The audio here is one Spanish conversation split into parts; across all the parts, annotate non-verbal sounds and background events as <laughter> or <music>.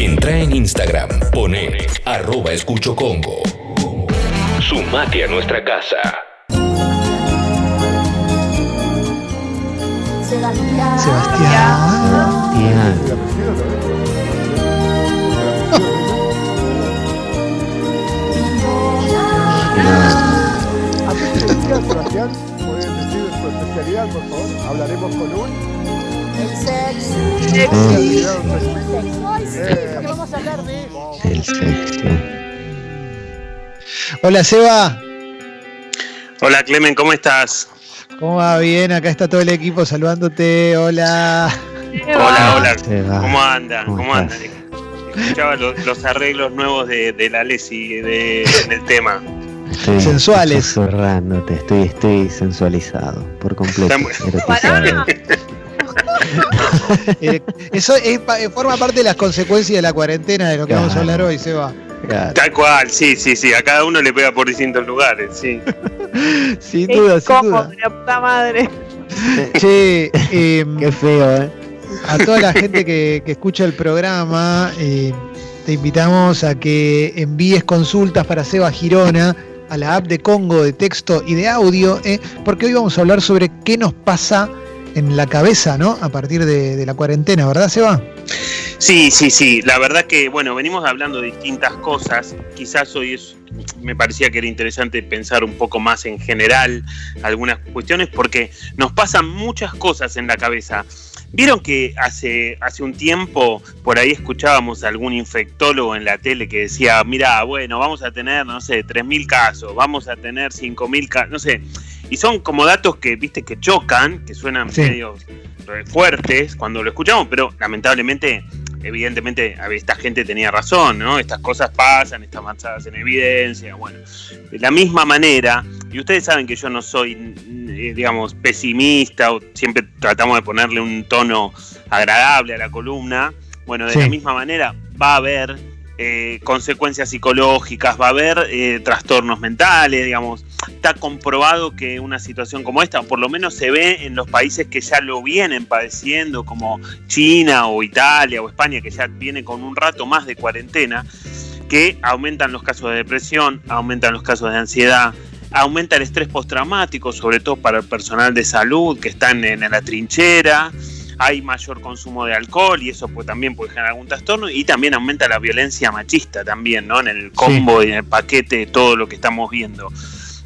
Entra en Instagram, pone arroba escucho Congo. Sumate a nuestra casa. Sebastián. Sebastián. ¿A qué se dedica Sebastián? ¿Pueden decir su especialidad, por favor? Hablaremos con un... El sexo. Ay, sí, pero vamos a hablar de eso. El sexo. Hola Seba, Hola Clemen, ¿cómo estás? ¿cómo va? Bien, acá está todo el equipo saludándote. Hola. Hola, hola. Seba. ¿Cómo anda? ¿Cómo ¿Cómo anda? estás? Escuchaba los, los arreglos nuevos de, de la Lesi de, del tema. Estoy Sensuales. susurrándote, estoy, estoy sensualizado por completo. Erotizado. <laughs> <laughs> Eh, eso es eh, forma parte de las consecuencias de la cuarentena de lo que vamos a hablar hoy, Seba. Claro. Tal cual, sí, sí, sí. A cada uno le pega por distintos lugares, sí. <laughs> Sin duda, sin duda. la puta madre. <laughs> Che, em, Qué feo, ¿eh? a toda la gente que, que escucha el programa, eh, te invitamos a que envíes consultas para Seba Girona a la app de Congo de texto y de audio, eh, porque hoy vamos a hablar sobre qué nos pasa en la cabeza, ¿no? A partir de, la cuarentena, ¿verdad, Seba? Sí, sí, sí. La verdad que, bueno, venimos hablando de distintas cosas. Quizás hoy me parecía que era interesante pensar un poco más en general algunas cuestiones porque nos pasan muchas cosas en la cabeza. Vieron que hace, hace un tiempo por ahí escuchábamos a algún infectólogo en la tele que decía, mira, bueno, vamos a tener, no sé, 3.000 casos, vamos a tener 5.000 casos, no sé. Y son como datos que, viste, que chocan, que suenan Sí. medio fuertes cuando lo escuchamos, pero lamentablemente evidentemente esta gente tenía razón, ¿no? Estas cosas pasan, están basadas en evidencia, bueno. De la misma manera, y ustedes saben que yo no soy, eh, digamos, pesimista, o siempre tratamos de ponerle un tono agradable a la columna, bueno, de Sí. la misma manera va a haber eh, consecuencias psicológicas, va a haber eh, trastornos mentales, digamos. Está comprobado que una situación como esta, o por lo menos se ve en los países que ya lo vienen padeciendo, como China o Italia o España, que ya viene con un rato más de cuarentena, que aumentan los casos de depresión, aumentan los casos de ansiedad, aumenta el estrés postraumático, sobre todo para el personal de salud que están en, en la trinchera, hay mayor consumo de alcohol y eso pues, también puede generar algún trastorno y también aumenta la violencia machista también, ¿no? En el combo y en el paquete de todo lo que estamos viendo.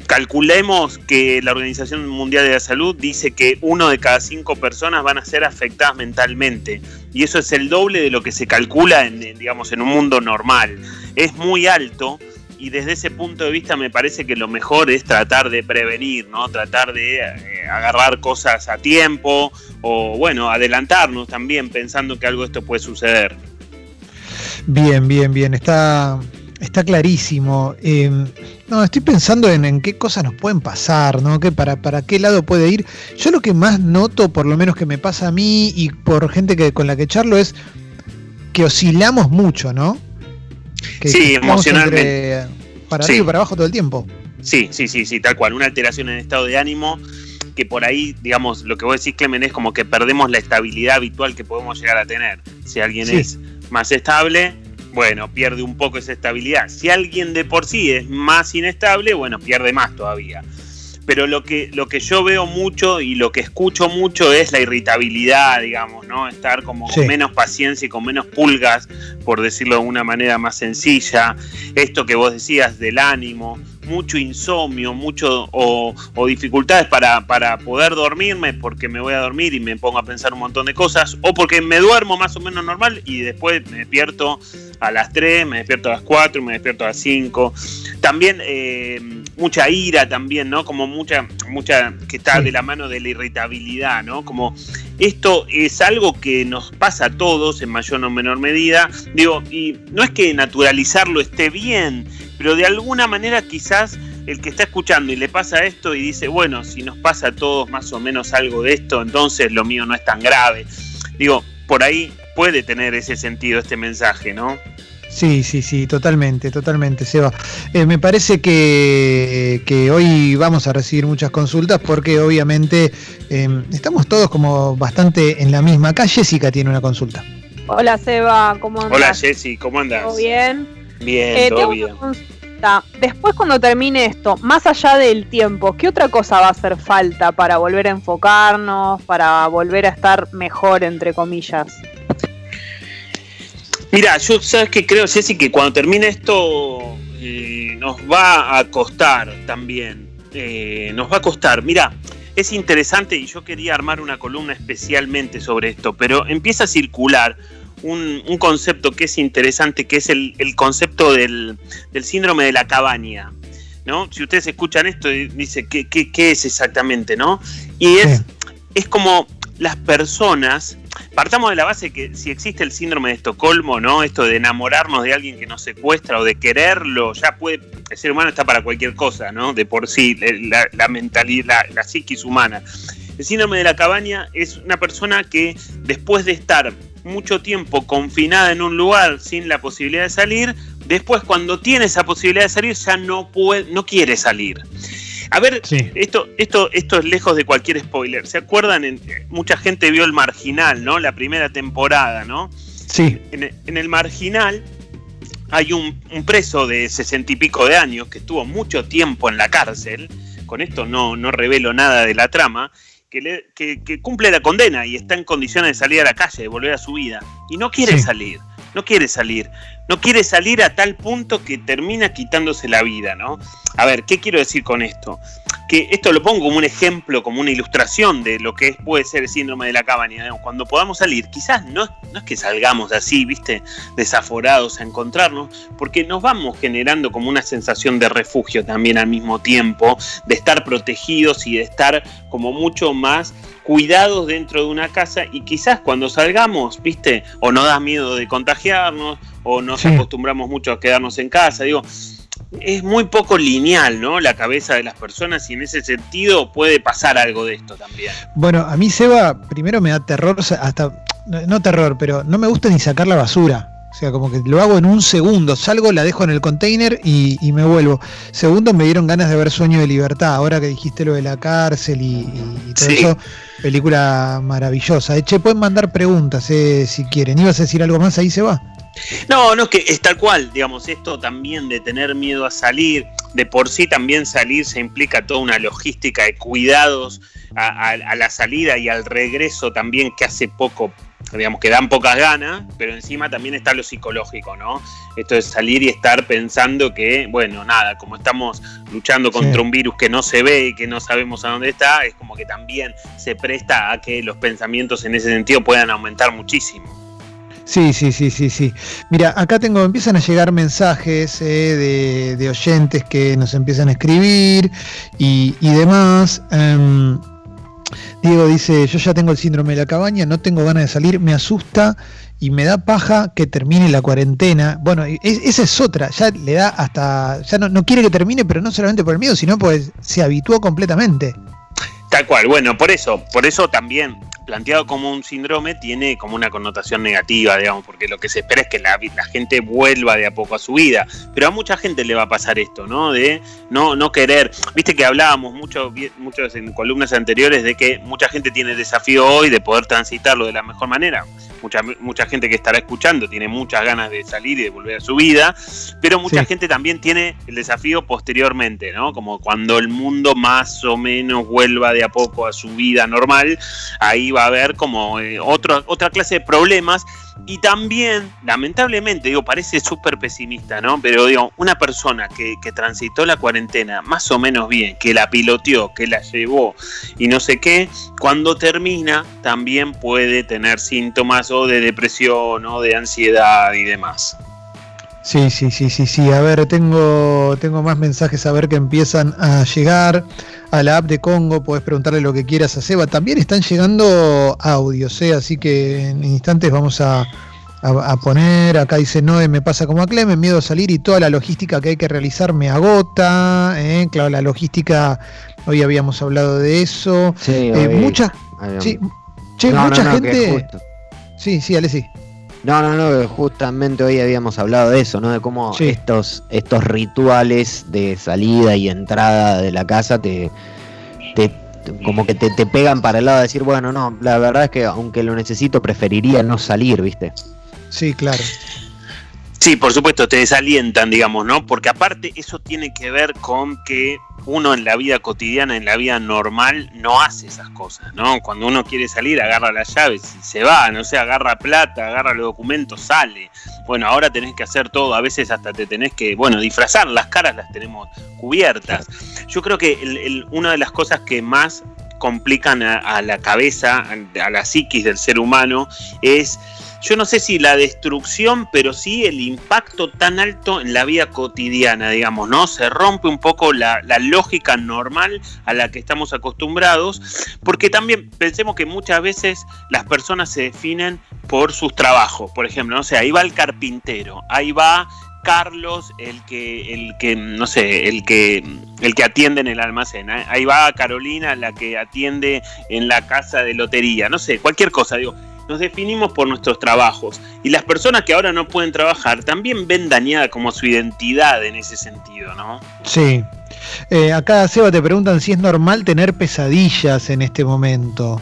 Calculemos que la Organización Mundial de la Salud dice que uno de cada cinco personas van a ser afectadas mentalmente y eso es el doble de lo que se calcula en, digamos, en un mundo normal. Es muy alto y desde ese punto de vista me parece que lo mejor es tratar de prevenir, ¿no? Tratar de eh, agarrar cosas a tiempo o, bueno, adelantarnos también pensando que algo de esto puede suceder. Bien, bien, bien. Está, está clarísimo. Eh, no, estoy pensando en, en qué cosas nos pueden pasar, ¿no? Que para, para qué lado puede ir. Yo lo que más noto, por lo menos que me pasa a mí y por gente que, con la que charlo, es que oscilamos mucho, ¿no? Que Sí, que emocionalmente. entre para Sí. arriba y para abajo todo el tiempo. Sí, sí, sí, sí, tal cual. Una alteración en el estado de ánimo que por ahí, digamos, lo que vos decís, Clemen, es como que perdemos la estabilidad habitual que podemos llegar a tener. Si alguien Sí. es más estable, bueno, pierde un poco esa estabilidad. Si alguien de por sí es más inestable, bueno, pierde más todavía. Pero lo que, lo que yo veo mucho y lo que escucho mucho es la irritabilidad, digamos, ¿no? Estar como Sí. con menos paciencia y con menos pulgas, por decirlo de una manera más sencilla. Esto que vos decías del ánimo, mucho insomnio, mucho o, o dificultades para, para poder dormirme porque me voy a dormir y me pongo a pensar un montón de cosas, o porque me duermo más o menos normal y después me despierto a las 3, me despierto a las 4, me despierto a las 5. También eh, mucha ira también, ¿no? Como mucha, mucha que está de la mano de la irritabilidad, ¿no? Como esto es algo que nos pasa a todos en mayor o menor medida. Digo, y no es que naturalizarlo esté bien, pero de alguna manera quizás el que está escuchando y le pasa esto y dice, bueno, si nos pasa a todos más o menos algo de esto, entonces lo mío no es tan grave. Digo, por ahí puede tener ese sentido este mensaje, ¿no? Sí, sí, sí, totalmente, totalmente, Seba. Eh, me parece que, que hoy vamos a recibir muchas consultas porque obviamente eh, estamos todos como bastante en la misma. Acá Jessica tiene una consulta. Hola Seba, ¿cómo andas? Hola Jessy, ¿cómo andas? ¿Todo bien? Bien, Eh, todo tengo bien. una consulta. Después cuando termine esto, más allá del tiempo, ¿qué otra cosa va a hacer falta para volver a enfocarnos, para volver a estar mejor, entre comillas? Mira, yo sabes que creo, Jessy, que cuando termine esto eh, nos va a costar también. Eh, nos va a costar. Mira, es interesante y yo quería armar una columna especialmente sobre esto, pero empieza a circular un, un concepto que es interesante, que es el, el concepto del, del síndrome de la cabaña. ¿no? Si ustedes escuchan esto, dice, ¿qué, qué, qué es exactamente? ¿no? Y es, Sí. es como las personas partamos de la base que si existe el síndrome de Estocolmo, ¿no? Esto de enamorarnos de alguien que nos secuestra o de quererlo, ya puede, el ser humano está para cualquier cosa, ¿no? De por sí, la, mentalidad, la, la psiquis humana. El síndrome de la cabaña es una persona que después de estar mucho tiempo confinada en un lugar sin la posibilidad de salir, después cuando tiene esa posibilidad de salir ya no puede, no quiere salir. A ver, Sí. esto, esto, esto es lejos de cualquier spoiler. ¿Se acuerdan? En- mucha gente vio el marginal, ¿no? La primera temporada, ¿no? Sí, En, en el marginal hay un, un preso de sesenta y pico de años que estuvo mucho tiempo en la cárcel. Con esto no, no revelo nada de la trama. Que, le- que- que cumple la condena y está en condiciones de salir a la calle, de volver a su vida. Y no quiere Sí. salir, no quiere salir. No quiere salir a tal punto que termina quitándose la vida, ¿no? A ver, ¿qué quiero decir con esto? Que esto lo pongo como un ejemplo, como una ilustración de lo que puede ser el síndrome de la cabaña. Cuando podamos salir, quizás no, no es que salgamos así, viste, desaforados a encontrarnos, porque nos vamos generando como una sensación de refugio también al mismo tiempo, de estar protegidos y de estar como mucho más cuidados dentro de una casa y quizás cuando salgamos, viste, o nos da miedo de contagiarnos, o nos Sí. acostumbramos mucho a quedarnos en casa, digo, es muy poco lineal, ¿no? La cabeza de las personas y en ese sentido puede pasar algo de esto también. Bueno, a mí Seba primero me da terror, hasta, no, terror, pero no me gusta ni sacar la basura. O sea, como que lo hago en un segundo, salgo, la dejo en el container y, y me vuelvo. Segundo, me dieron ganas de ver Sueño de Libertad, ahora que dijiste lo de la cárcel y, y- y todo Sí. eso, película maravillosa. Eh, che, pueden mandar preguntas eh, si quieren. ¿Ibas a decir algo más ahí, Seba? No, no, es que es tal cual, digamos, esto también de tener miedo a salir, de por sí también salir se implica toda una logística de cuidados a, a- a la salida y al regreso también que hace poco, digamos, que dan pocas ganas, pero encima también está lo psicológico, ¿no? Esto de salir y estar pensando que, bueno, nada, como estamos luchando contra Sí. un virus que no se ve y que no sabemos a dónde está, es como que también se presta a que los pensamientos en ese sentido puedan aumentar muchísimo. Sí, sí, sí, sí, sí. Mira, acá tengo, empiezan a llegar mensajes eh, de, oyentes que nos empiezan a escribir y, demás. Em, Diego dice, yo ya tengo el síndrome de la cabaña, no tengo ganas de salir, me asusta y me da paja que termine la cuarentena. Bueno, esa es otra, ya le da hasta, ya no, no quiere que termine, pero no solamente por el miedo, sino pues se habituó completamente. Tal cual, bueno, por eso, por eso también planteado como un síndrome tiene como una connotación negativa, digamos, porque lo que se espera es que la, la gente vuelva de a poco a su vida, pero a mucha gente le va a pasar esto, ¿no? De no, no querer, viste que hablábamos mucho, muchos en columnas anteriores de que mucha gente tiene el desafío hoy de poder transitarlo de la mejor manera, mucha, mucha gente que estará escuchando tiene muchas ganas de salir y de volver a su vida, pero mucha Sí. gente también tiene el desafío posteriormente, ¿no? Como cuando el mundo más o menos vuelva de a poco a su vida normal, ahí va a haber como eh, otro- otra clase de problemas y también, lamentablemente, digo, parece súper pesimista, ¿no? Pero digo, una persona que, que transitó la cuarentena más o menos bien, que la piloteó, que la llevó y no sé qué, cuando termina también puede tener síntomas o de depresión o de ansiedad y demás. Sí, sí, sí, sí, sí. A ver, tengo, tengo más mensajes a ver que empiezan a llegar a la app de Congo. Puedes preguntarle lo que quieras a Seba. También están llegando audios, ¿eh? así que en instantes vamos a, a- a poner. Acá dice Noé, me pasa como a Clemen, miedo a salir y toda la logística que hay que realizar me agota. ¿eh? Claro, la logística, hoy habíamos hablado de eso. Sí, Eh, hoy mucha, sí, che, No, mucha no, gente. Sí, sí, Ale, sí. No, no, no, justamente hoy habíamos hablado de eso, ¿no? De cómo Sí. estos, estos rituales de salida y entrada de la casa te, te como que te, te pegan para el lado de decir, bueno, no, la verdad es que aunque lo necesito, preferiría no salir, ¿viste? Sí, claro. Sí, por supuesto, te desalientan, digamos, ¿no? Porque aparte eso tiene que ver con que uno en la vida cotidiana, en la vida normal, no hace esas cosas, ¿no? Cuando uno quiere salir, agarra las llaves y se va, no sé, agarra plata, agarra los documentos, sale. Bueno, ahora tenés que hacer todo, a veces hasta te tenés que, bueno, disfrazar, las caras las tenemos cubiertas. Yo creo que el- el- una de las cosas que más complican a, la cabeza, a la psiquis del ser humano, es yo no sé si la destrucción, pero sí el impacto tan alto en la vida cotidiana, digamos, ¿no? Se rompe un poco la, la lógica normal a la que estamos acostumbrados, porque también pensemos que muchas veces las personas se definen por sus trabajos, por ejemplo, no sé, ahí va el carpintero, ahí va Carlos, el que, el que, no sé, el que, el que atiende en el almacén. ¿eh? Ahí va Carolina, la que atiende en la casa de lotería. No sé, cualquier cosa, digo. Nos definimos por nuestros trabajos. Y las personas que ahora no pueden trabajar también ven dañada como su identidad en ese sentido, ¿no? Sí. Eh, acá, Seba, te preguntan si es normal tener pesadillas en este momento.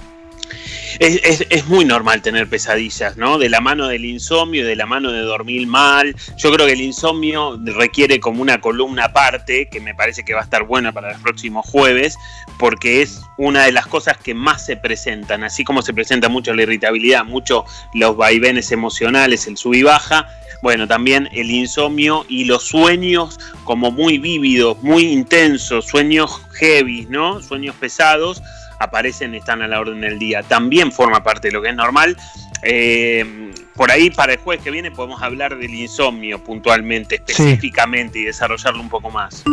Es, es- es muy normal tener pesadillas, ¿no? De la mano del insomnio, de la mano de dormir mal. Yo creo que el insomnio requiere como una columna aparte, que me parece que va a estar buena para los próximos jueves, porque es una de las cosas que más se presentan, así como se presenta mucho la irritabilidad, mucho los vaivenes emocionales, el sub y baja. Bueno, también el insomnio y los sueños como muy vívidos, muy intensos, sueños heavy, ¿no? Sueños pesados aparecen, están a la orden del día. También forma parte de lo que es normal. Eh, por ahí para el jueves que viene podemos hablar del insomnio puntualmente, específicamente y desarrollarlo un poco más.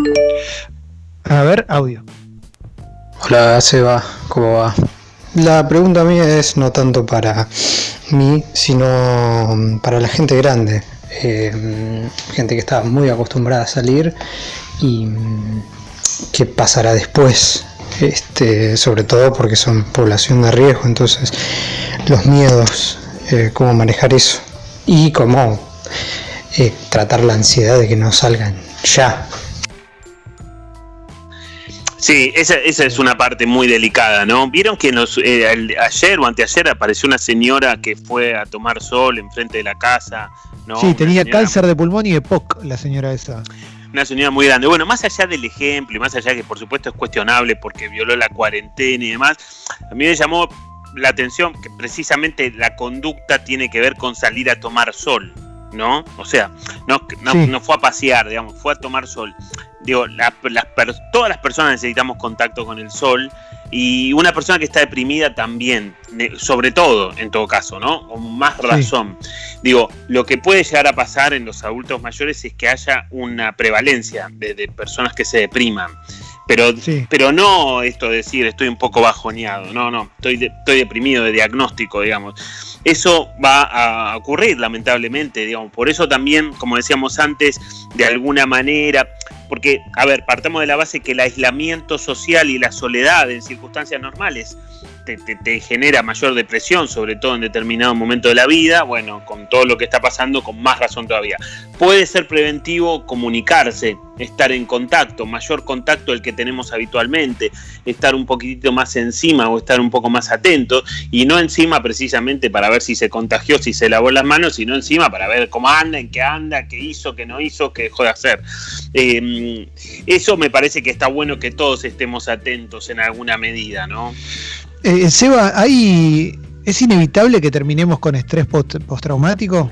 A ver, audio. Hola Seba, ¿cómo va? La pregunta mía es no tanto para mí, sino para la gente grande, eh, gente que está muy acostumbrada a salir y mm, qué pasará después, este, sobre todo porque son población de riesgo, entonces los miedos, eh, cómo manejar eso y cómo eh, tratar la ansiedad de que no salgan ya. Sí, esa, esa es una parte muy delicada, ¿no? Vieron que nos, eh, el- ayer o anteayer apareció una señora que fue a tomar sol enfrente de la casa, ¿no? sí, Una tenía señora- cáncer de pulmón y EPOC, la señora esa. Una señora muy grande. Bueno, más allá del ejemplo y más allá que por supuesto es cuestionable porque violó la cuarentena y demás, a mí me llamó la atención que precisamente la conducta tiene que ver con salir a tomar sol, ¿no? O sea, no, no, Sí. no fue a pasear, digamos, fue a tomar sol. Digo, la- las todas las personas necesitamos contacto con el sol y una persona que está deprimida también, sobre todo en todo caso, ¿no? Con más Sí. razón. Digo, lo que puede llegar a pasar en los adultos mayores es que haya una prevalencia de, de personas que se depriman. Pero, Sí. pero no esto de decir estoy un poco bajoneado, no, no, estoy, de- estoy deprimido de diagnóstico, digamos. Eso va a ocurrir, lamentablemente, digamos. Por eso también, como decíamos antes, de alguna manera, porque, a ver, partamos de la base que el aislamiento social y la soledad en circunstancias normales te, genera mayor depresión, sobre todo en determinado momento de la vida, bueno, con todo lo que está pasando, con más razón todavía. Puede ser preventivo comunicarse, estar en contacto, mayor contacto del que tenemos habitualmente, estar un poquitito más encima o estar un poco más atento, y no encima precisamente para ver si se contagió, si se lavó las manos, sino encima para ver cómo anda, en qué anda, qué hizo, qué no hizo, qué dejó de hacer. Eh, eso me parece que está bueno que todos estemos atentos en alguna medida, ¿no? Eh, Seba, ¿hay, ¿es inevitable que terminemos con estrés post- postraumático?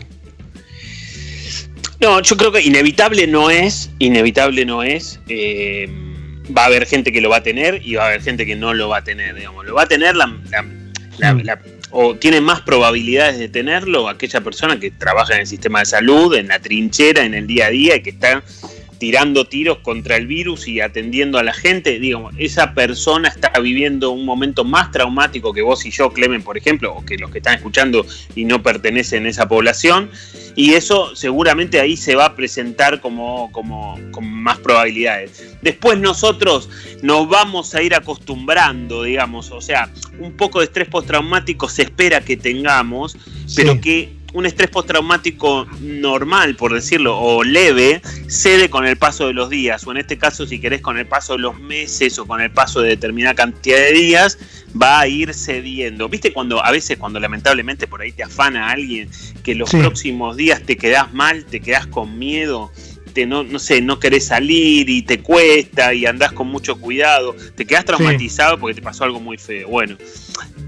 No, yo creo que inevitable no es, inevitable no es. eh, va a haber gente que lo va a tener y va a haber gente que no lo va a tener, digamos. Lo va a tener la, la- la- Mm. la- o tiene más probabilidades de tenerlo aquella persona que trabaja en el sistema de salud, en la trinchera, en el día a día y que está tirando tiros contra el virus y atendiendo a la gente, digamos, esa persona está viviendo un momento más traumático que vos y yo, Clemen, por ejemplo, o que los que están escuchando y no pertenecen a esa población, y eso seguramente ahí se va a presentar como, como con más probabilidades. Después nosotros nos vamos a ir acostumbrando, digamos, o sea, un poco de estrés postraumático se espera que tengamos, pero Sí. que un estrés postraumático normal, por decirlo, o leve, cede con el paso de los días, o en este caso, si querés, con el paso de los meses o con el paso de determinada cantidad de días, va a ir cediendo. ¿Viste cuando a veces cuando lamentablemente por ahí te afana alguien que los Sí. próximos días te quedás mal, te quedás con miedo? Te no, no sé, no querés salir y te cuesta y andás con mucho cuidado, te quedás traumatizado porque te pasó algo muy feo. Bueno,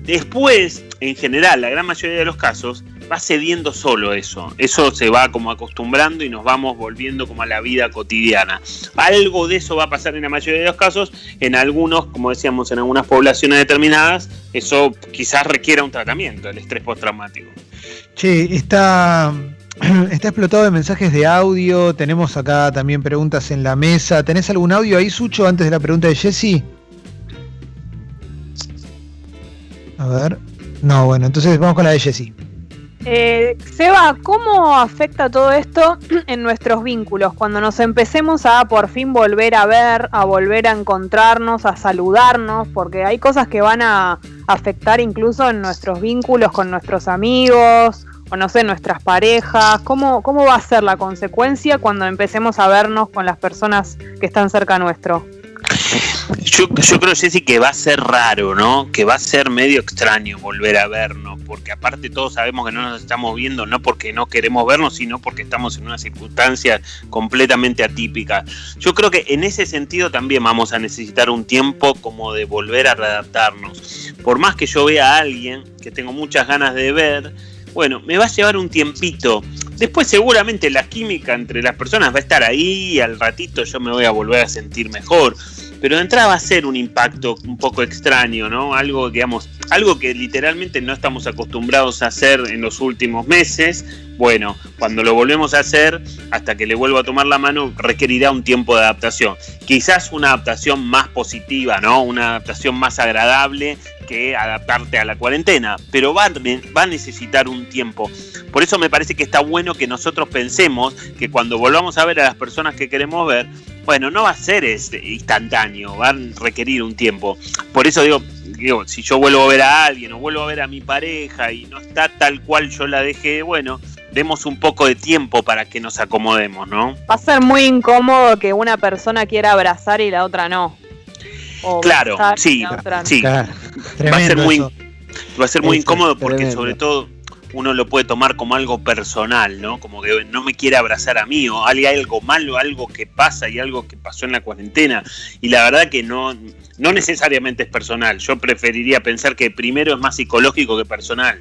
después, en general, la gran mayoría de los casos, va cediendo solo eso. Eso se va como acostumbrando y nos vamos volviendo como a la vida cotidiana. Algo de eso va a pasar en la mayoría de los casos. En algunos, como decíamos, en algunas poblaciones determinadas, eso quizás requiera un tratamiento, el estrés postraumático. Che, está, <clears throat> está explotado de mensajes de audio. Tenemos acá también preguntas en la mesa. ¿Tenés algún audio ahí, Sucho, antes de la pregunta de Jesse? A ver. No, bueno, entonces vamos con la de Jesse. Eh, Seba, ¿cómo afecta todo esto <clears throat> en nuestros vínculos? Cuando nos empecemos a por fin volver a ver, a volver a encontrarnos, a saludarnos, porque hay cosas que van a afectar incluso en nuestros vínculos con nuestros amigos, o no sé, nuestras parejas. ¿Cómo, cómo va a ser la consecuencia cuando empecemos a vernos con las personas que están cerca nuestro? Yo, yo creo, Jessy, que va a ser raro, ¿no? Que va a ser medio extraño volver a vernos, porque aparte todos sabemos que no nos estamos viendo, no porque no queremos vernos, sino porque estamos en una circunstancia completamente atípica. Yo creo que en ese sentido también vamos a necesitar un tiempo como de volver a readaptarnos. Por más que yo vea a alguien que tengo muchas ganas de ver, bueno, me va a llevar un tiempito. Después seguramente la química entre las personas va a estar ahí y al ratito yo me voy a volver a sentir mejor. Pero de entrada va a ser un impacto un poco extraño, ¿no? Algo, digamos, algo que literalmente no estamos acostumbrados a hacer en los últimos meses. Bueno, cuando lo volvemos a hacer, hasta que le vuelvo a tomar la mano, requerirá un tiempo de adaptación. Quizás una adaptación más positiva, ¿no? Una adaptación más agradable que adaptarte a la cuarentena, pero va, va a necesitar un tiempo. Por eso me parece que está bueno que nosotros pensemos que cuando volvamos a ver a las personas que queremos ver, bueno, no va a ser este, instantáneo, va a requerir un tiempo. Por eso digo, digo, si yo vuelvo a ver a alguien o vuelvo a ver a mi pareja y no está tal cual yo la dejé, bueno, demos un poco de tiempo para que nos acomodemos, ¿no? Va a ser muy incómodo que una persona quiera abrazar y la otra no. O Claro, sí, sí. Claro, Va a ser muy, eso. va a ser muy Eso incómodo porque tremendo. sobre todo uno lo puede tomar como algo personal, ¿no? Como que no me quiere abrazar a mí o hay algo malo, algo que pasa y algo que pasó en la cuarentena. Y la verdad que no, no necesariamente es personal. Yo preferiría pensar que primero es más psicológico que personal.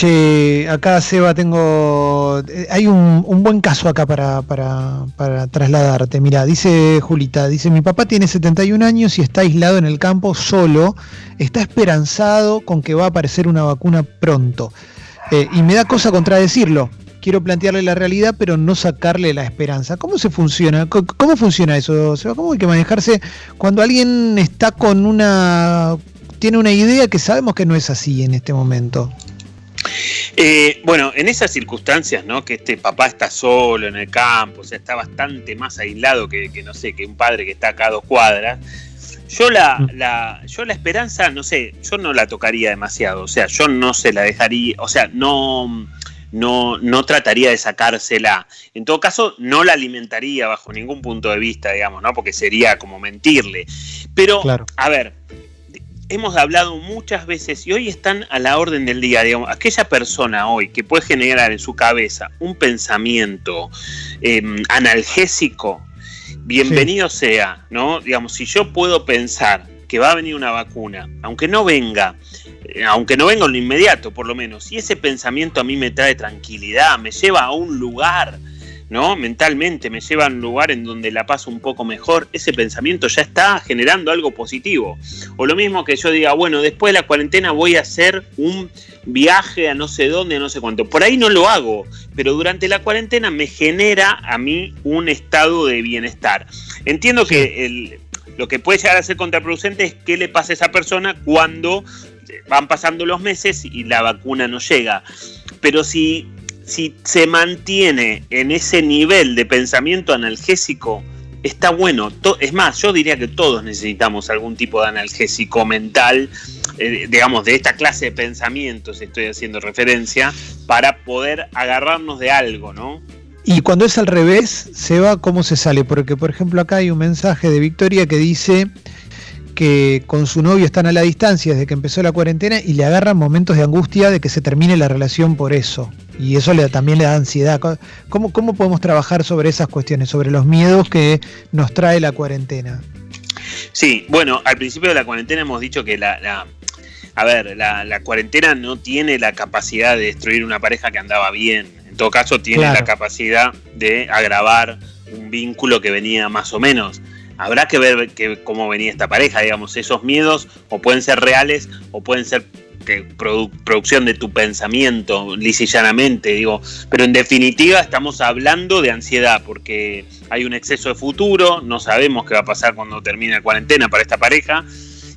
Che, acá Seba tengo. eh, Hay un, un buen caso acá para, para, trasladarte. Mira, dice Julita, dice, mi papá tiene 71 años y está aislado en el campo solo, está esperanzado con que va a aparecer una vacuna pronto. Eh, y me da cosa contradecirlo. Quiero plantearle la realidad, pero no sacarle la esperanza. ¿Cómo se funciona? Co- ¿Cómo funciona eso, Seba? ¿Cómo hay que manejarse cuando alguien está con una... tiene una idea que sabemos que no es así en este momento? Eh, bueno, en esas circunstancias, ¿no? Que este papá está solo en el campo, o sea, está bastante más aislado que, que, no sé, que un padre que está acá a dos cuadras. Yo la, la, yo la esperanza, no sé, yo no la tocaría demasiado, o sea, yo no se la dejaría, o sea, no, no, no trataría de sacársela. En todo caso, no la alimentaría bajo ningún punto de vista, digamos, ¿no? Porque sería como mentirle. Pero, Claro. a ver, hemos hablado muchas veces y hoy están a la orden del día, digamos, aquella persona hoy que puede generar en su cabeza un pensamiento eh, analgésico, bienvenido sea, ¿no? Digamos, si yo puedo pensar que va a venir una vacuna, aunque no venga, eh, aunque no venga en lo inmediato, por lo menos, y ese pensamiento a mí me trae tranquilidad, me lleva a un lugar, ¿no? Mentalmente me lleva a un lugar en donde la paso un poco mejor, ese pensamiento ya está generando algo positivo. O lo mismo que yo diga, bueno, después de la cuarentena voy a hacer un viaje a no sé dónde, a no sé cuánto. Por ahí no lo hago, pero durante la cuarentena me genera a mí un estado de bienestar. Entiendo que el, lo que puede llegar a ser contraproducente es qué le pasa a esa persona cuando van pasando los meses y la vacuna no llega. Pero si, si se mantiene en ese nivel de pensamiento analgésico, está bueno. Es más, yo diría que todos necesitamos algún tipo de analgésico mental, eh, digamos, de esta clase de pensamientos, estoy haciendo referencia, para poder agarrarnos de algo, ¿no? Y cuando es al revés, se va, ¿cómo se sale? Porque, por ejemplo, acá hay un mensaje de Victoria que dice que con su novio están a la distancia desde que empezó la cuarentena y le agarran momentos de angustia de que se termine la relación por eso. Y eso le, también le da ansiedad. ¿Cómo, ¿Cómo podemos trabajar sobre esas cuestiones, sobre los miedos que nos trae la cuarentena? Sí, bueno, al principio de la cuarentena hemos dicho que la, a ver, la, cuarentena no tiene la capacidad de destruir una pareja que andaba bien. En todo caso, tiene la capacidad de agravar un vínculo que venía más o menos. Habrá que ver cómo venía esta pareja, digamos, esos miedos o pueden ser reales o pueden ser producción de tu pensamiento, lisillanamente, digo, pero en definitiva estamos hablando de ansiedad porque hay un exceso de futuro, no sabemos qué va a pasar cuando termine la cuarentena para esta pareja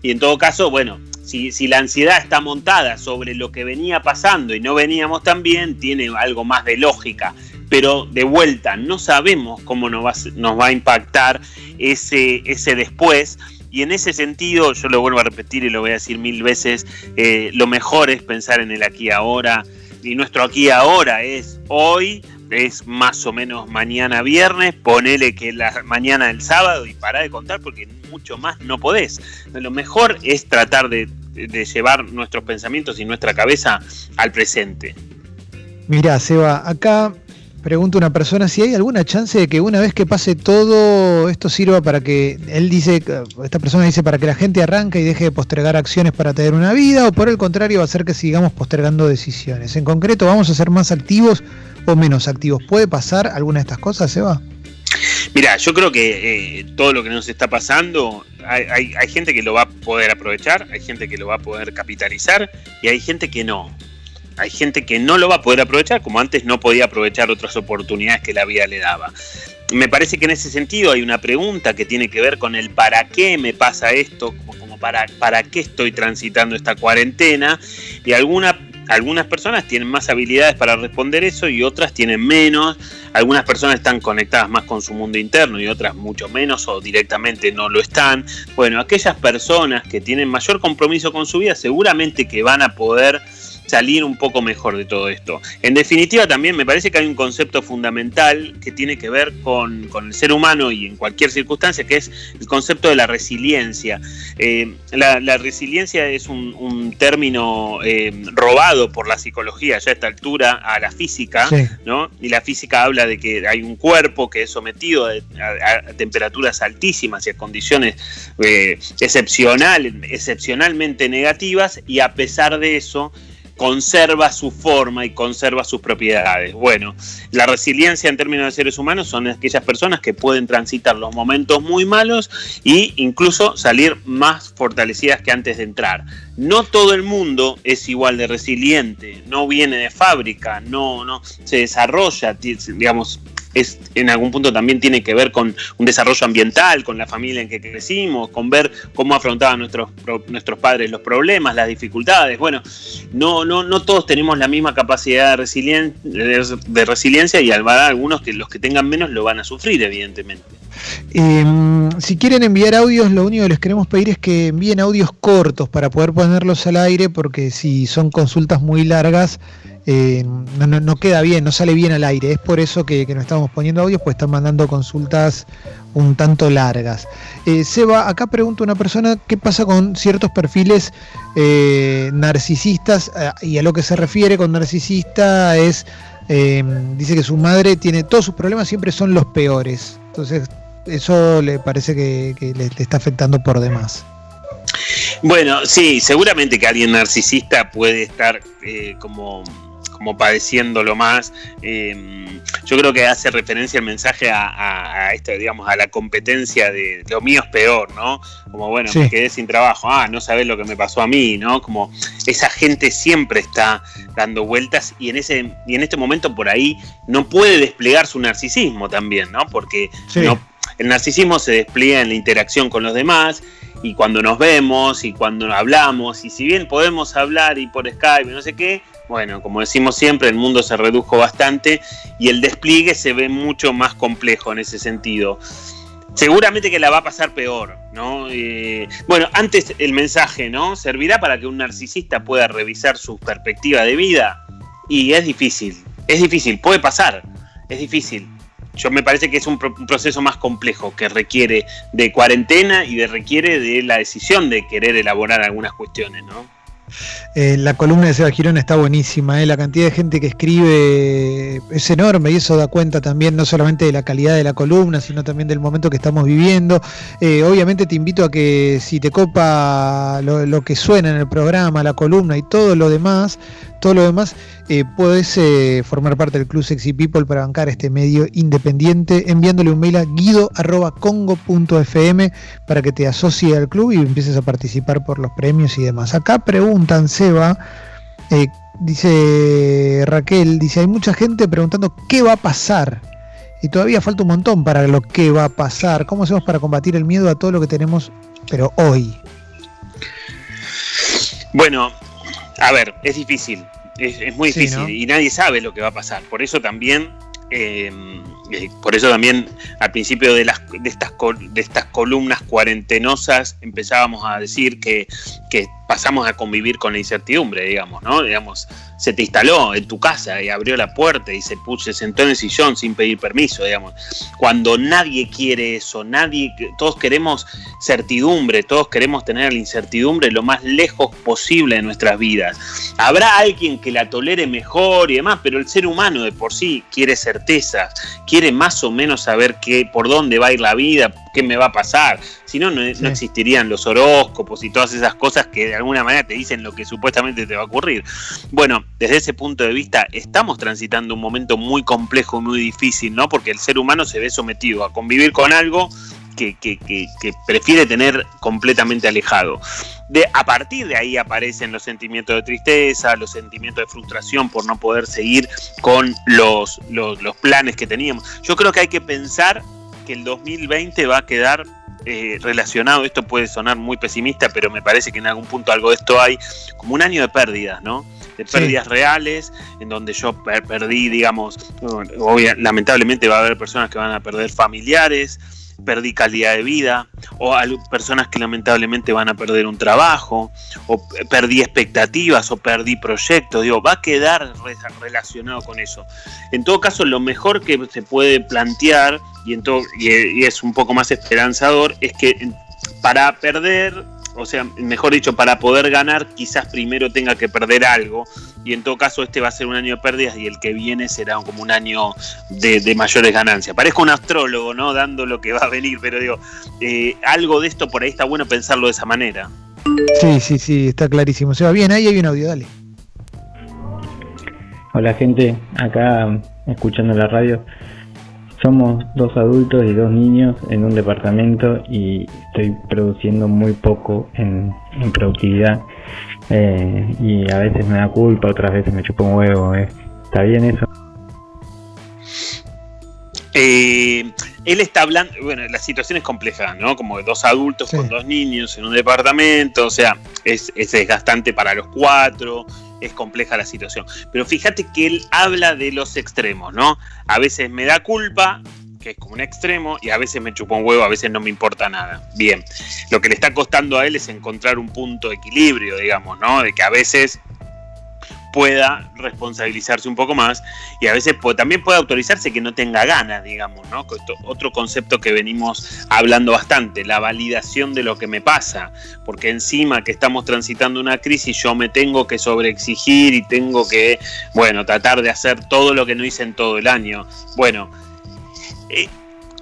y en todo caso, bueno, si, si, la ansiedad está montada sobre lo que venía pasando y no veníamos tan bien, tiene algo más de lógica. Pero de vuelta, no sabemos cómo nos va, a impactar ese, ese después. Y en ese sentido, yo lo vuelvo a repetir y lo voy a decir mil veces, eh, lo mejor es pensar en el aquí ahora. Y nuestro aquí ahora es hoy, es más o menos mañana viernes, ponele que la mañana del sábado y para de contar porque mucho más no podés. Lo mejor es tratar de, llevar nuestros pensamientos y nuestra cabeza al presente. Mira, Seba, acá pregunta una persona si hay alguna chance de que una vez que pase todo esto sirva para que él dice, esta persona dice para que la gente arranque y deje de postergar acciones para tener una vida o por el contrario va a hacer que sigamos postergando decisiones. En concreto, vamos a ser más activos o menos activos. ¿Puede pasar alguna de estas cosas, Seba? Mira, yo creo que eh, todo lo que nos está pasando, hay, gente que lo va a poder aprovechar, hay gente que lo va a poder capitalizar y hay gente que no. Hay gente que no lo va a poder aprovechar, como antes no podía aprovechar otras oportunidades que la vida le daba. Me parece que en ese sentido hay una pregunta que tiene que ver con el para qué me pasa esto, como, para, para qué estoy transitando esta cuarentena, y alguna algunas personas tienen más habilidades para responder eso y otras tienen menos. Algunas personas están conectadas más con su mundo interno y otras mucho menos o directamente no lo están. Bueno, aquellas personas que tienen mayor compromiso con su vida seguramente que van a poder salir un poco mejor de todo esto. En definitiva, también me parece que hay un concepto fundamental que tiene que ver con, el ser humano y en cualquier circunstancia, que es el concepto de la resiliencia. Eh, la, resiliencia es un, término eh, robado por la psicología ya a esta altura a la física, ¿no? Y la física habla de que hay un cuerpo que es sometido a, temperaturas altísimas y a condiciones eh, excepcional, excepcionalmente negativas y a pesar de eso, conserva su forma y conserva sus propiedades. Bueno, la resiliencia en términos de seres humanos son aquellas personas que pueden transitar los momentos muy malos e incluso salir más fortalecidas que antes de entrar. No todo el mundo es igual de resiliente, no viene de fábrica, no, no se desarrolla, digamos, es, en algún punto también tiene que ver con un desarrollo ambiental, con la familia en que crecimos, con ver cómo afrontaban nuestros, nuestros padres los problemas, las dificultades. Bueno, no, no, no todos tenemos la misma capacidad de, resiliencia y al algunos que los que tengan menos lo van a sufrir, evidentemente. Em, si quieren enviar audios, lo único que les queremos pedir es que envíen audios cortos para poder ponerlos al aire, porque si son consultas muy largas, eh, no, queda bien, no sale bien al aire. Es por eso que, que nos estamos poniendo audios, pues están mandando consultas un tanto largas. Eh, Seba, acá pregunta una persona qué pasa con ciertos perfiles eh, narcisistas y a lo que se refiere con narcisista es, dice que su madre tiene todos sus problemas, siempre son los peores. Entonces, eso le parece que, le está afectando por demás. Bueno, sí, seguramente que alguien narcisista puede estar como como padeciéndolo más. Em, yo creo que hace referencia el mensaje a, esto, digamos, a la competencia de lo mío es peor, ¿no? Como, bueno, me quedé sin trabajo, ah, no sabes lo que me pasó a mí, ¿no? Como esa gente siempre está dando vueltas y en, ese, y en este momento por ahí no puede desplegar su narcisismo también, ¿no? Porque el narcisismo se despliega en la interacción con los demás y cuando nos vemos y cuando hablamos, y si bien podemos hablar y por Skype, no sé qué, bueno, como decimos siempre, el mundo se redujo bastante y el despliegue se ve mucho más complejo en ese sentido. Seguramente que la va a pasar peor, ¿no? Eh, bueno, antes el mensaje, ¿no? ¿Servirá para que un narcisista pueda revisar su perspectiva de vida? Y es difícil, es difícil, puede pasar, es difícil. yo me parece que es un, un proceso más complejo que requiere de cuarentena y de requiere de la decisión de querer elaborar algunas cuestiones, ¿no? Eh, la columna de Seba Girón está buenísima, eh, la cantidad de gente que escribe es enorme y eso da cuenta también no solamente de la calidad de la columna, sino también del momento que estamos viviendo. Eh, obviamente te invito a que si te copa lo, lo que suena en el programa, la columna y todo lo demás, todo lo demás, eh, puedes eh, formar parte del Club Sexy People para bancar este medio independiente enviándole un mail a guido.congo.fm para que te asocie al club y empieces a participar por los premios y demás. Acá preguntan, Seba, eh, dice Raquel, dice, hay mucha gente preguntando qué va a pasar. Y todavía falta un montón para lo que va a pasar. ¿Cómo hacemos para combatir el miedo a todo lo que tenemos, pero hoy? Bueno, a ver, es difícil, es, es muy Sí, difícil ¿no? y nadie sabe lo que va a pasar. Por eso también, eh, eh, por eso también al principio de, las, de, estas, de estas columnas cuarentenosas empezábamos a decir que, que pasamos a convivir con la incertidumbre, digamos, ¿no? Digamos, se te instaló en tu casa y abrió la puerta y se puso, se sentó en el sillón sin pedir permiso, digamos. Cuando nadie quiere eso, nadie, todos queremos certidumbre, todos queremos tener la incertidumbre lo más lejos posible de nuestras vidas. Habrá alguien que la tolere mejor y demás, pero el ser humano de por sí quiere certezas, quiere más o menos saber qué, por dónde va a ir la vida, qué me va a pasar. Si no, no, no existirían los horóscopos y todas esas cosas que de alguna manera te dicen lo que supuestamente te va a ocurrir. Bueno, desde ese punto de vista, estamos transitando un momento muy complejo y muy difícil, ¿no? Porque el ser humano se ve sometido a convivir con algo que, que- que- que prefiere tener completamente alejado. De, a partir de ahí aparecen los sentimientos de tristeza, los sentimientos de frustración por no poder seguir con los, los, los planes que teníamos. Yo creo que hay que pensar que el 2020 va a quedar eh, relacionado, esto puede sonar muy pesimista, pero me parece que en algún punto algo de esto hay, como un año de pérdidas, ¿no? De pérdidas reales, en donde yo per- perdí, digamos, obvia- lamentablemente va a haber personas que van a perder familiares, perdí calidad de vida, o al- personas que lamentablemente van a perder un trabajo, o perdí expectativas, o perdí proyectos, digo, va a quedar re- relacionado con eso. En todo caso, lo mejor que se puede plantear, y, en todo, y, es un poco más esperanzador, es que para perder, o sea, mejor dicho, para poder ganar, quizás primero tenga que perder algo, y en todo caso este va a ser un año de pérdidas y el que viene será como un año de, de mayores ganancias. Parezco un astrólogo, ¿no? Dando lo que va a venir, pero digo, eh, algo de esto por ahí está bueno pensarlo de esa manera. Sí, sí, sí, está clarísimo. Seba, bien, ahí hay un audio, dale. Hola gente, acá escuchando la radio. Somos dos adultos y dos niños en un departamento y estoy produciendo muy poco en, en productividad. Eh, y a veces me da culpa, otras veces me chupa un huevo. eh. ¿Está bien eso? Eh, él está hablando, bueno, la situación es compleja, ¿no? Como de dos adultos con dos niños en un departamento, o sea, es, es desgastante para los cuatro, es compleja la situación. Pero fíjate que él habla de los extremos, ¿no? A veces me da culpa, que es como un extremo, y a veces me chupa un huevo, a veces no me importa nada. Bien, lo que le está costando a él es encontrar un punto de equilibrio, digamos, ¿no? De que a veces pueda responsabilizarse un poco más y a veces también puede autorizarse que no tenga ganas, digamos, ¿no? Otro concepto que venimos hablando bastante, la validación de lo que me pasa, porque encima que estamos transitando una crisis yo me tengo que sobreexigir y tengo que, bueno, tratar de hacer todo lo que no hice en todo el año. Bueno, eh,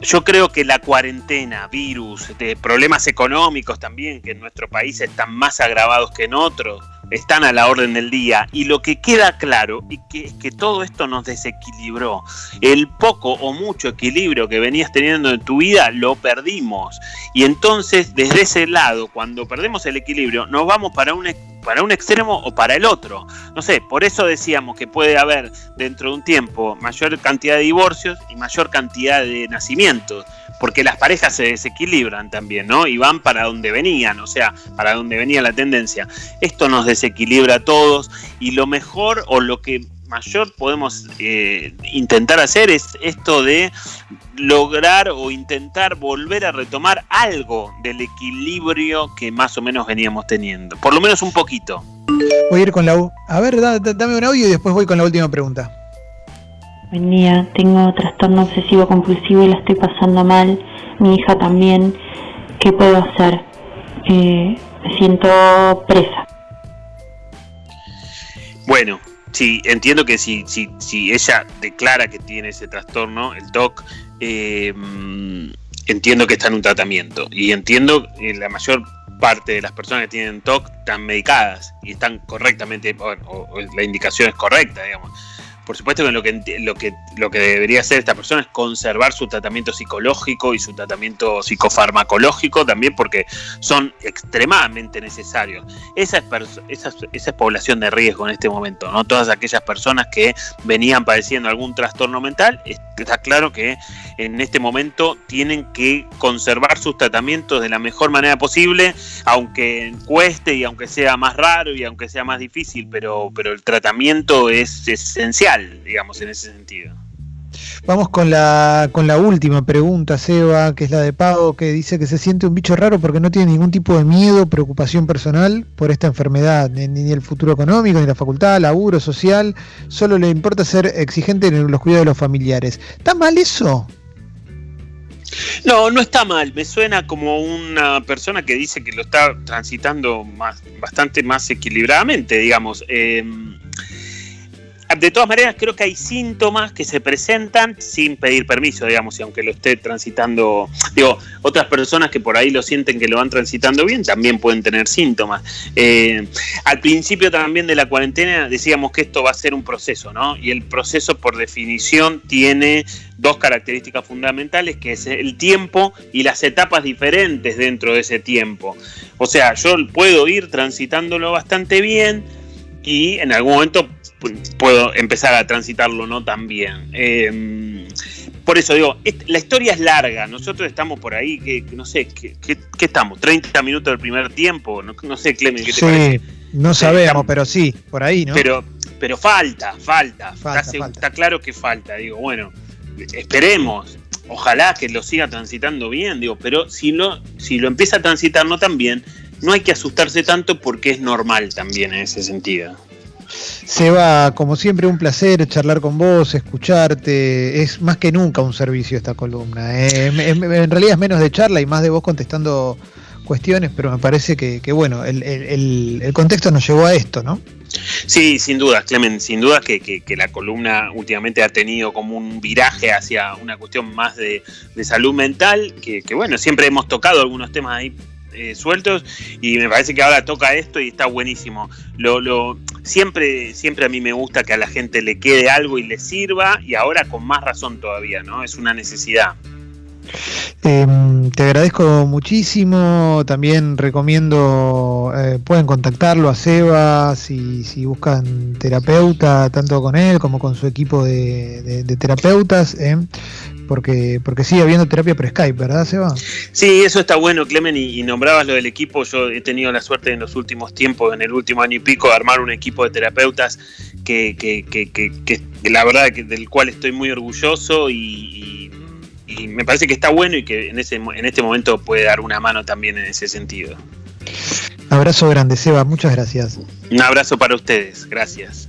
yo creo que la cuarentena, virus, de problemas económicos también, que en nuestro país están más agravados que en otros, están a la orden del día. Y lo que queda claro y que, es que todo esto nos desequilibró. El poco o mucho equilibrio que venías teniendo en tu vida lo perdimos. Y entonces, desde ese lado, cuando perdemos el equilibrio, nos vamos para un, ex- para un extremo o para el otro. No sé, por eso decíamos que puede haber dentro de un tiempo mayor cantidad de divorcios y mayor cantidad de nacimientos, porque las parejas se desequilibran también, ¿no? Y van para donde venían, o sea, para donde venía la tendencia. Esto nos desequilibra a todos y lo mejor o lo que mayor podemos eh, intentar hacer es esto de lograr o intentar volver a retomar algo del equilibrio que más o menos veníamos teniendo, por lo menos un poquito. Voy a ir con la U. A ver, da- da- dame un audio y después voy con la última pregunta. Buen día, tengo trastorno obsesivo compulsivo y la estoy pasando mal. Mi hija también. ¿Qué puedo hacer? Eh, me siento presa. Bueno, sí, entiendo que si, si, si ella declara que tiene ese trastorno, el TOC, eh, entiendo que está en un tratamiento. Y entiendo que la mayor parte de las personas que tienen TOC están medicadas y están correctamente, o la indicación es correcta, digamos por supuesto que lo que, lo que lo que debería hacer esta persona es conservar su tratamiento psicológico y su tratamiento psicofarmacológico también porque son extremadamente necesarios. Esa es, esa, esa es población de riesgo en este momento, ¿no? Todas aquellas personas que venían padeciendo algún trastorno mental, está claro que en este momento tienen que conservar sus tratamientos de la mejor manera posible, aunque cueste y aunque sea más raro y aunque sea más difícil, pero, pero el tratamiento es esencial digamos, en ese sentido. Vamos con la, con la última pregunta, Seba, que es la de Pago, que dice que se siente un bicho raro porque no tiene ningún tipo de miedo, preocupación personal por esta enfermedad, ni, el futuro económico, ni la facultad, laburo, social, solo le importa ser exigente en los cuidados de los familiares. ¿Está mal eso? No, no está mal. Me suena como una persona que dice que lo está transitando más, bastante más equilibradamente, digamos. Eh, de todas maneras, creo que hay síntomas que se presentan sin pedir permiso, digamos, y aunque lo esté transitando, digo, otras personas que por ahí lo sienten que lo van transitando bien, también pueden tener síntomas. Eh, al principio también de la cuarentena decíamos que esto va a ser un proceso, ¿no? Y el proceso, por definición, tiene dos características fundamentales, que es el tiempo y las etapas diferentes dentro de ese tiempo. O sea, yo puedo ir transitándolo bastante bien y en algún momento puedo empezar a transitarlo no tan bien. Em, por eso digo, la historia es larga, nosotros estamos por ahí, que, no sé, ¿qué estamos? ¿30 minutos del primer tiempo? No, sé, Clemen, ¿qué te sí, No sabemos, pero sí, por ahí, ¿no? Pero, pero falta, falta, está, claro que falta, digo, bueno, esperemos, ojalá que lo siga transitando bien, digo, pero si lo, si lo empieza a transitar no tan bien, no hay que asustarse tanto porque es normal también en ese sentido. Seba, como siempre, un placer charlar con vos, escucharte. Es más que nunca un servicio esta columna. ¿eh? En, realidad es menos de charla y más de vos contestando cuestiones, pero me parece que, bueno, el, contexto nos llevó a esto, ¿no? Sí, sin duda, Clemen, sin duda que, la columna últimamente ha tenido como un viraje hacia una cuestión más de, salud mental, que, bueno, siempre hemos tocado algunos temas ahí eh, sueltos y me parece que ahora toca esto y está buenísimo. Lo, lo, siempre, siempre a mí me gusta que a la gente le quede algo y le sirva y ahora con más razón todavía, ¿no? Es una necesidad. Em, te agradezco muchísimo. También recomiendo, eh, pueden contactarlo a Seba si, si, buscan terapeuta, tanto con él como con su equipo de, terapeutas. ¿eh? Porque, porque sigue habiendo terapia por Skype, ¿verdad, Seba? Sí, eso está bueno, Clemen, y, nombrabas lo del equipo. Yo he tenido la suerte en los últimos tiempos, en el último año y pico, de armar un equipo de terapeutas que, que, que, que la verdad del cual estoy muy orgulloso y, me parece que está bueno y que en, ese, en este momento puede dar una mano también en ese sentido. Abrazo grande, Seba, muchas gracias. Un abrazo para ustedes, gracias.